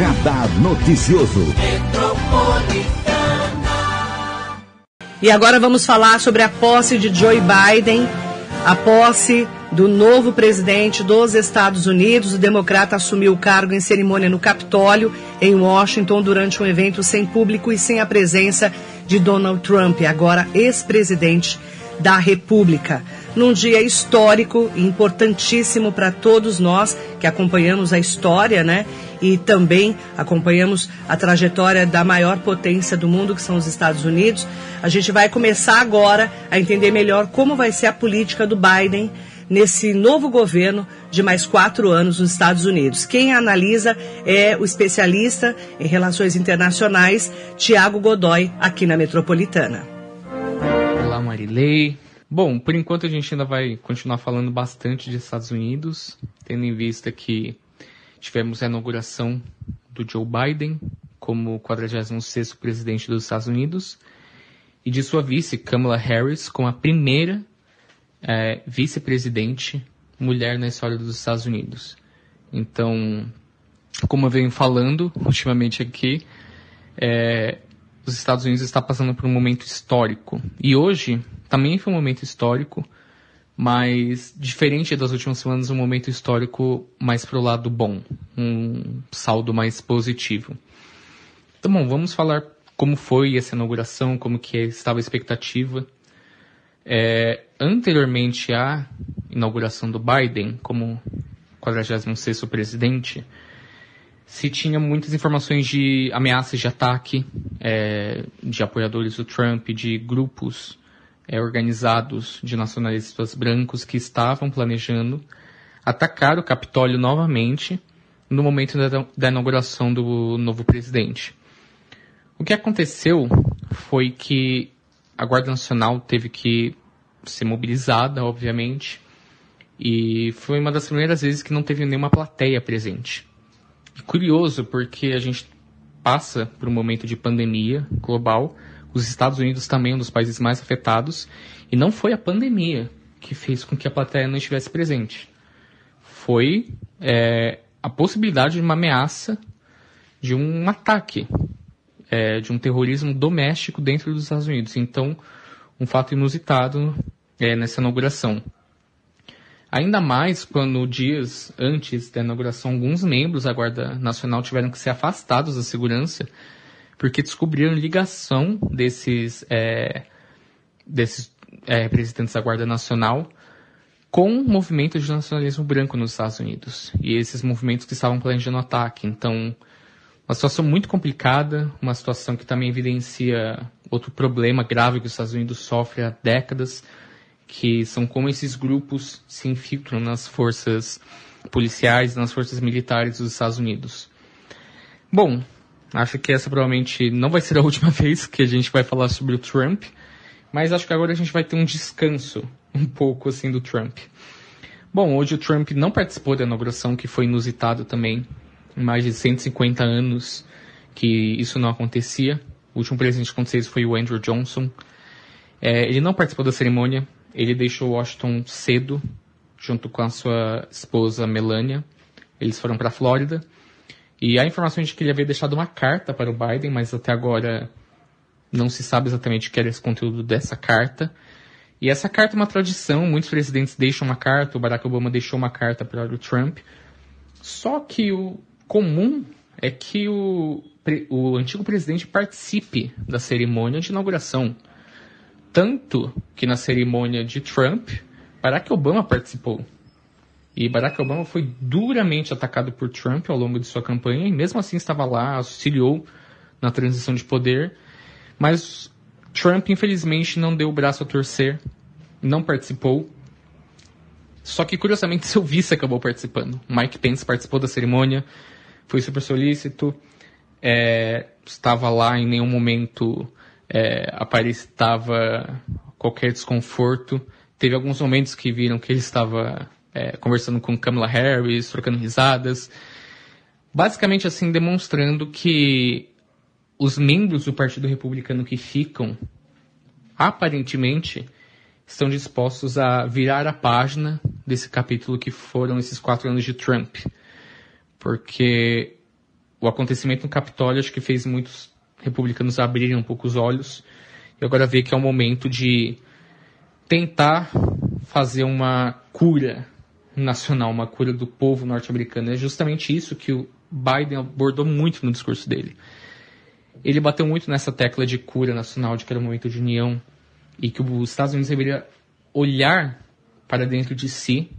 Radar Noticioso. E agora vamos falar sobre a posse de Joe Biden, a posse do novo presidente dos Estados Unidos. O democrata assumiu o cargo em cerimônia no Capitólio, em Washington, durante um evento sem público e sem a presença de Donald Trump, agora ex-presidente da República. Num dia histórico e importantíssimo para todos nós que acompanhamos a história, né? E também acompanhamos a trajetória da maior potência do mundo, que são os Estados Unidos. A gente vai começar agora a entender melhor como vai ser a política do Biden nesse novo governo de mais quatro anos nos Estados Unidos. Quem analisa é o especialista em relações internacionais, Tiago Godoy, aqui na Metropolitana. Marilei. Bom, por enquanto a gente ainda vai continuar falando bastante de Estados Unidos, tendo em vista que tivemos a inauguração do Joe Biden como 46º presidente dos Estados Unidos e de sua vice, Kamala Harris, como a primeira é, vice-presidente mulher na história dos Estados Unidos. Então, como eu venho falando ultimamente aqui, é, os Estados Unidos está passando por um momento histórico. E hoje também foi um momento histórico, mas diferente das últimas semanas, um momento histórico mais para o lado bom, um saldo mais positivo. Então, bom, vamos falar como foi essa inauguração, como que estava a expectativa. É, anteriormente à inauguração do Biden como 46º presidente, se tinha muitas informações de ameaças de ataque é, de apoiadores do Trump, de grupos é, organizados de nacionalistas brancos que estavam planejando atacar o Capitólio novamente no momento da, da inauguração do novo presidente. O que aconteceu foi que a Guarda Nacional teve que ser mobilizada, obviamente, e foi uma das primeiras vezes que não teve nenhuma plateia presente. Curioso, porque a gente passa por um momento de pandemia global, os Estados Unidos também é um dos países mais afetados, e não foi a pandemia que fez com que a plateia não estivesse presente. Foi é, a possibilidade de uma ameaça de um ataque, é, de um terrorismo doméstico dentro dos Estados Unidos. Então, um fato inusitado é, nessa inauguração. Ainda mais quando dias antes da inauguração, alguns membros da Guarda Nacional tiveram que ser afastados da segurança porque descobriram ligação desses, é, desses é, representantes da Guarda Nacional com movimentos de nacionalismo branco nos Estados Unidos. E esses movimentos que estavam planejando ataque. Então, uma situação muito complicada, uma situação que também evidencia outro problema grave que os Estados Unidos sofrem há décadas, que são como esses grupos se infiltram nas forças policiais, nas forças militares dos Estados Unidos. Bom, Acho que essa provavelmente não vai ser a última vez que a gente vai falar sobre o Trump, mas acho que agora a gente vai ter um descanso um pouco assim do Trump. Bom, hoje o Trump não participou da inauguração, que foi inusitado também. Em mais de 150 anos que isso não acontecia. O último presidente que aconteceu foi o Andrew Johnson. É, ele não participou da cerimônia, ele deixou Washington cedo, junto com a sua esposa Melania. Eles foram para a Flórida. E há informações de que ele havia deixado uma carta para o Biden, mas até agora não se sabe exatamente o que era esse conteúdo dessa carta. E essa carta é uma tradição, muitos presidentes deixam uma carta, o Barack Obama deixou uma carta para o Trump. Só que o comum é que o, o antigo presidente participe da cerimônia de inauguração. Tanto que na cerimônia de Trump, Barack Obama participou. E Barack Obama foi duramente atacado por Trump ao longo de sua campanha e mesmo assim estava lá, auxiliou na transição de poder. Mas Trump, infelizmente, não deu o braço a torcer, não participou. Só que, curiosamente, seu vice acabou participando. Mike Pence participou da cerimônia, foi super solícito, é, estava lá em nenhum momento é, aparecava qualquer desconforto. Teve alguns momentos que viram que ele estava é, conversando com Kamala Harris, trocando risadas. Basicamente, assim, demonstrando que os membros do Partido Republicano que ficam, aparentemente, estão dispostos a virar a página desse capítulo que foram esses quatro anos de Trump. Porque o acontecimento no Capitólio acho que fez muitos republicanos abrirem um pouco os olhos e agora ver que é o momento de tentar fazer uma cura nacional, uma cura do povo norte-americano. É justamente isso que o Biden abordou muito no discurso dele. Ele bateu muito nessa tecla de cura nacional, de que era um momento de união e que os Estados Unidos deveria olhar para dentro de si,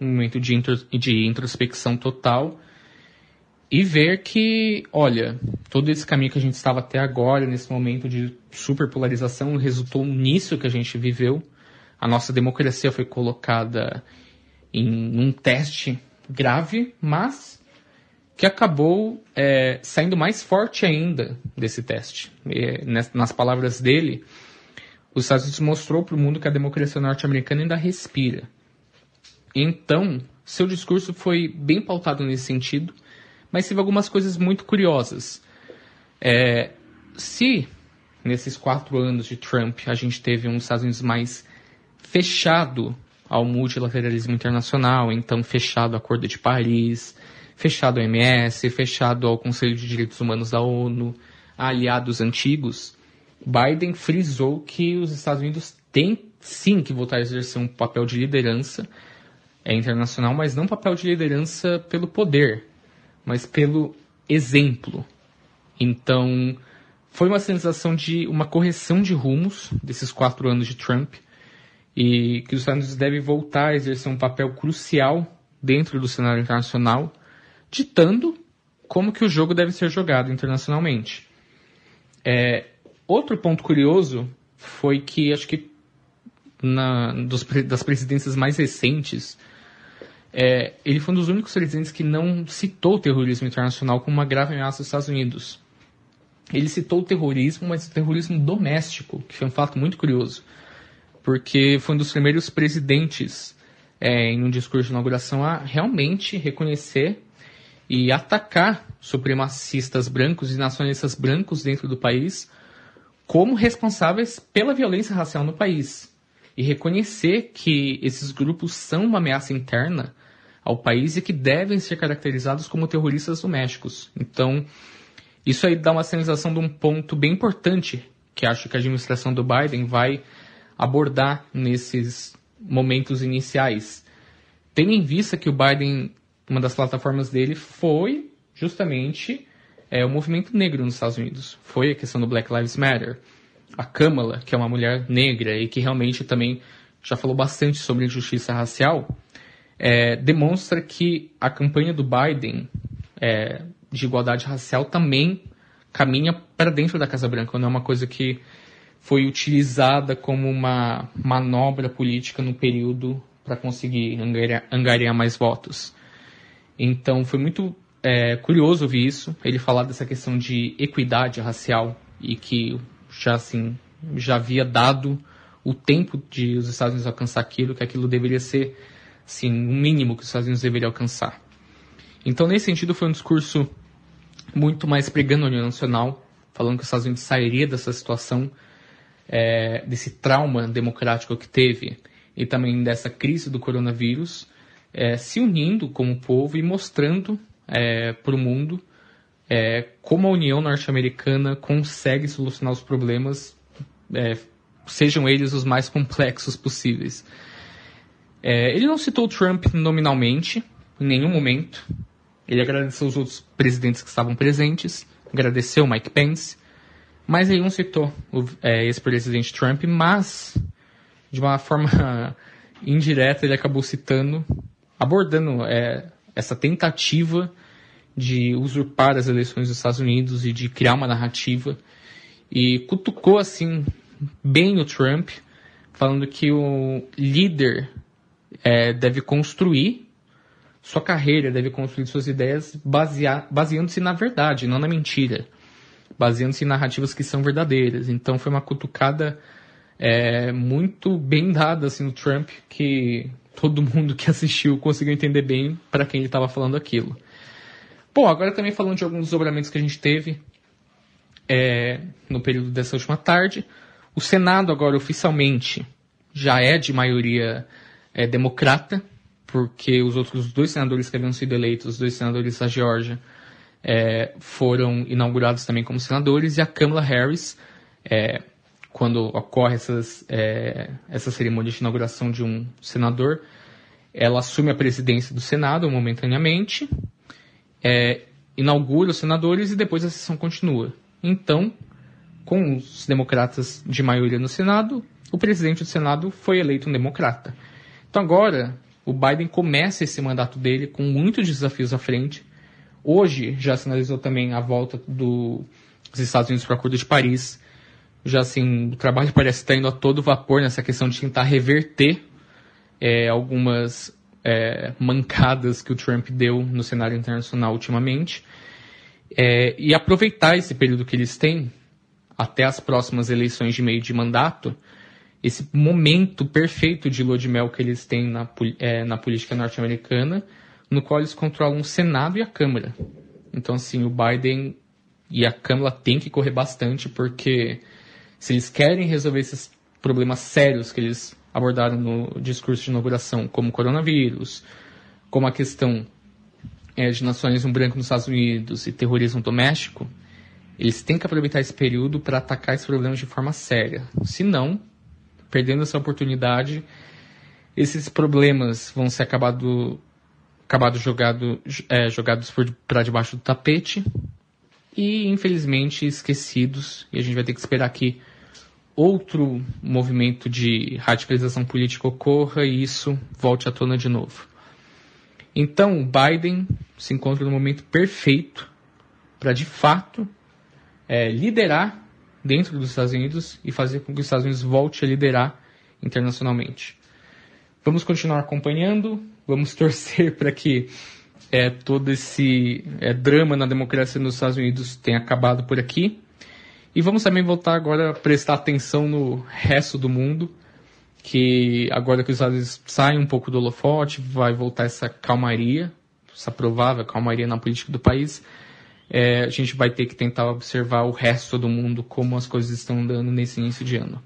um momento de, de introspecção total e ver que, olha, todo esse caminho que a gente estava até agora, nesse momento de superpolarização, resultou nisso que a gente viveu. A nossa democracia foi colocada em um teste grave, mas que acabou é, saindo mais forte ainda desse teste. E, nas palavras dele, os Estados Unidos mostrou para o mundo que a democracia norte-americana ainda respira. Então, seu discurso foi bem pautado nesse sentido, mas teve algumas coisas muito curiosas. É, se nesses quatro anos de Trump a gente teve um Estados Unidos mais fechado ao multilateralismo internacional, então fechado ao Acordo de Paris, fechado ao MS, fechado ao Conselho de Direitos Humanos da ONU, aliados antigos, Biden frisou que os Estados Unidos têm sim que voltar a exercer um papel de liderança é, internacional, mas não papel de liderança pelo poder, mas pelo exemplo. Então, foi uma sensação de uma correção de rumos desses quatro anos de Trump e que os Estados Unidos devem voltar a exercer um papel crucial dentro do cenário internacional, ditando como que o jogo deve ser jogado internacionalmente. É, outro ponto curioso foi que acho que na, dos, das presidências mais recentes, é, ele foi um dos únicos presidentes que não citou o terrorismo internacional como uma grave ameaça aos Estados Unidos. Ele citou o terrorismo, mas o terrorismo doméstico, que foi um fato muito curioso porque foi um dos primeiros presidentes é, em um discurso de inauguração a realmente reconhecer e atacar supremacistas brancos e nacionalistas brancos dentro do país como responsáveis pela violência racial no país e reconhecer que esses grupos são uma ameaça interna ao país e que devem ser caracterizados como terroristas domésticos. Então, isso aí dá uma sinalização de um ponto bem importante que acho que a administração do Biden vai abordar nesses momentos iniciais. Tendo em vista que o Biden, uma das plataformas dele foi justamente é, o movimento negro nos Estados Unidos. Foi a questão do Black Lives Matter. A Kamala, que é uma mulher negra e que realmente também já falou bastante sobre injustiça racial, é, demonstra que a campanha do Biden é, de igualdade racial também caminha para dentro da Casa Branca, não é uma coisa que foi utilizada como uma manobra política no período para conseguir angariar, angariar, mais votos. Então foi muito é, curioso ouvir isso, ele falar dessa questão de equidade racial e que já assim já havia dado o tempo de os Estados Unidos alcançar aquilo, que aquilo deveria ser assim, o mínimo que os Estados Unidos deveriam alcançar. Então, nesse sentido, foi um discurso muito mais pregando a União Nacional, falando que os Estados Unidos sairia dessa situação é, desse trauma democrático que teve e também dessa crise do coronavírus, é, se unindo como povo e mostrando é, para o mundo é, como a União Norte-Americana consegue solucionar os problemas, é, sejam eles os mais complexos possíveis. É, ele não citou Trump nominalmente, em nenhum momento. Ele agradeceu os outros presidentes que estavam presentes, agradeceu Mike Pence, mas ele não citou o é, ex-presidente Trump, mas de uma forma indireta ele acabou citando, abordando é, essa tentativa de usurpar as eleições dos Estados Unidos e de criar uma narrativa e cutucou assim bem o Trump, falando que o líder é, deve construir sua carreira, deve construir suas ideias baseando-se na verdade, não na mentira baseando-se em narrativas que são verdadeiras. Então foi uma cutucada é, muito bem dada assim, no Trump, que todo mundo que assistiu conseguiu entender bem para quem ele estava falando aquilo. Bom, agora também falando de alguns desdobramentos que a gente teve é, no período dessa última tarde. O Senado agora oficialmente já é de maioria é, democrata, porque os outros dois senadores que haviam sido eleitos, os dois senadores da Geórgia, é, foram inaugurados também como senadores, e a Kamala Harris, é, quando ocorre essas, é, essa cerimônia de inauguração de um senador, ela assume a presidência do Senado momentaneamente, é, inaugura os senadores e depois a sessão continua. Então, com os democratas de maioria no Senado, o presidente do Senado foi eleito um democrata. Então agora, o Biden começa esse mandato dele com muitos desafios à frente. Hoje já sinalizou também a volta do, dos Estados Unidos para o Acordo de Paris. Já assim, o trabalho parece estar indo a todo vapor nessa questão de tentar reverter é, algumas é, mancadas que o Trump deu no cenário internacional ultimamente. É, e aproveitar esse período que eles têm até as próximas eleições de meio de mandato esse momento perfeito de lua de mel que eles têm na, é, na política norte-americana, no qual eles controlam o Senado e a Câmara. Então, assim, o Biden e a Câmara têm que correr bastante, porque se eles querem resolver esses problemas sérios que eles abordaram no discurso de inauguração, como coronavírus, como a questão é, de nacionalismo branco nos Estados Unidos e terrorismo doméstico, eles têm que aproveitar esse período para atacar esses problemas de forma séria. Se não, perdendo essa oportunidade, esses problemas vão ser acabado, acabado jogado, é, jogados para debaixo do tapete e, infelizmente, esquecidos. E a gente vai ter que esperar que outro movimento de radicalização política ocorra e isso volte à tona de novo. Então, Biden se encontra no momento perfeito para, de fato, é, liderar dentro dos Estados Unidos e fazer com que os Estados Unidos volte a liderar internacionalmente. Vamos continuar acompanhando, vamos torcer para que é, todo esse é, drama na democracia nos Estados Unidos tenha acabado por aqui. E vamos também voltar agora a prestar atenção no resto do mundo, que agora que os Estados Unidos saem um pouco do holofote, vai voltar essa calmaria, essa provável calmaria na política do país é, a gente vai ter que tentar observar o resto do mundo, como as coisas estão andando nesse início de ano.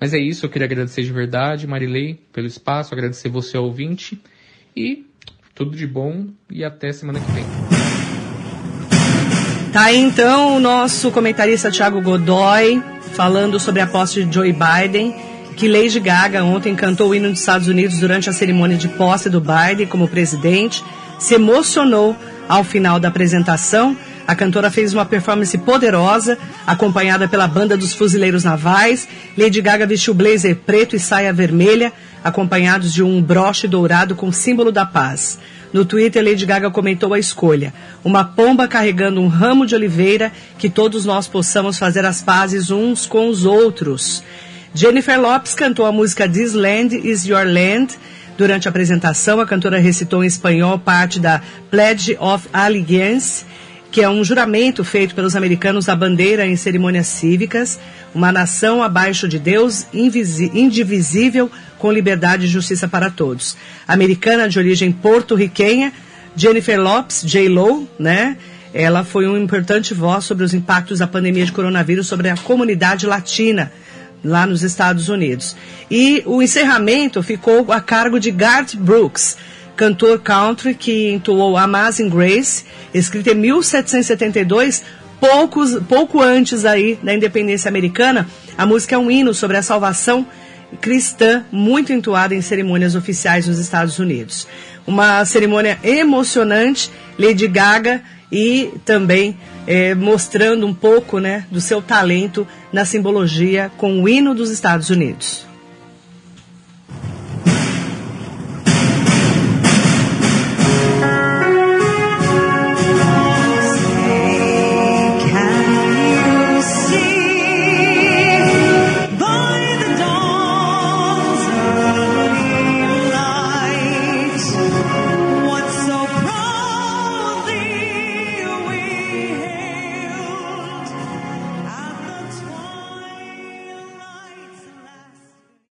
Mas é isso, eu queria agradecer de verdade, Marilei, pelo espaço, agradecer você ao ouvinte e tudo de bom e até semana que vem. Tá então o nosso comentarista Thiago Godoy falando sobre a posse de Joe Biden, que Lady Gaga ontem cantou o hino dos Estados Unidos durante a cerimônia de posse do Biden como presidente, se emocionou ao final da apresentação, a cantora fez uma performance poderosa, acompanhada pela banda dos Fuzileiros Navais. Lady Gaga vestiu blazer preto e saia vermelha, acompanhados de um broche dourado com símbolo da paz. No Twitter, Lady Gaga comentou a escolha: uma pomba carregando um ramo de oliveira, que todos nós possamos fazer as pazes uns com os outros. Jennifer Lopes cantou a música This Land Is Your Land Durante a apresentação, a cantora recitou em espanhol parte da Pledge of Allegiance, que é um juramento feito pelos americanos à bandeira em cerimônias cívicas, uma nação abaixo de Deus, indivisível, com liberdade e justiça para todos. Americana de origem porto-riquenha, Jennifer Lopes, J-Lo, né? Ela foi uma importante voz sobre os impactos da pandemia de coronavírus sobre a comunidade latina lá nos Estados Unidos. E o encerramento ficou a cargo de Garth Brooks, cantor country que entoou Amazing Grace, escrita em 1772, poucos, pouco antes aí da independência americana. A música é um hino sobre a salvação cristã, muito entoada em cerimônias oficiais nos Estados Unidos. Uma cerimônia emocionante, Lady Gaga e também é, mostrando um pouco né, do seu talento na simbologia com o hino dos Estados Unidos.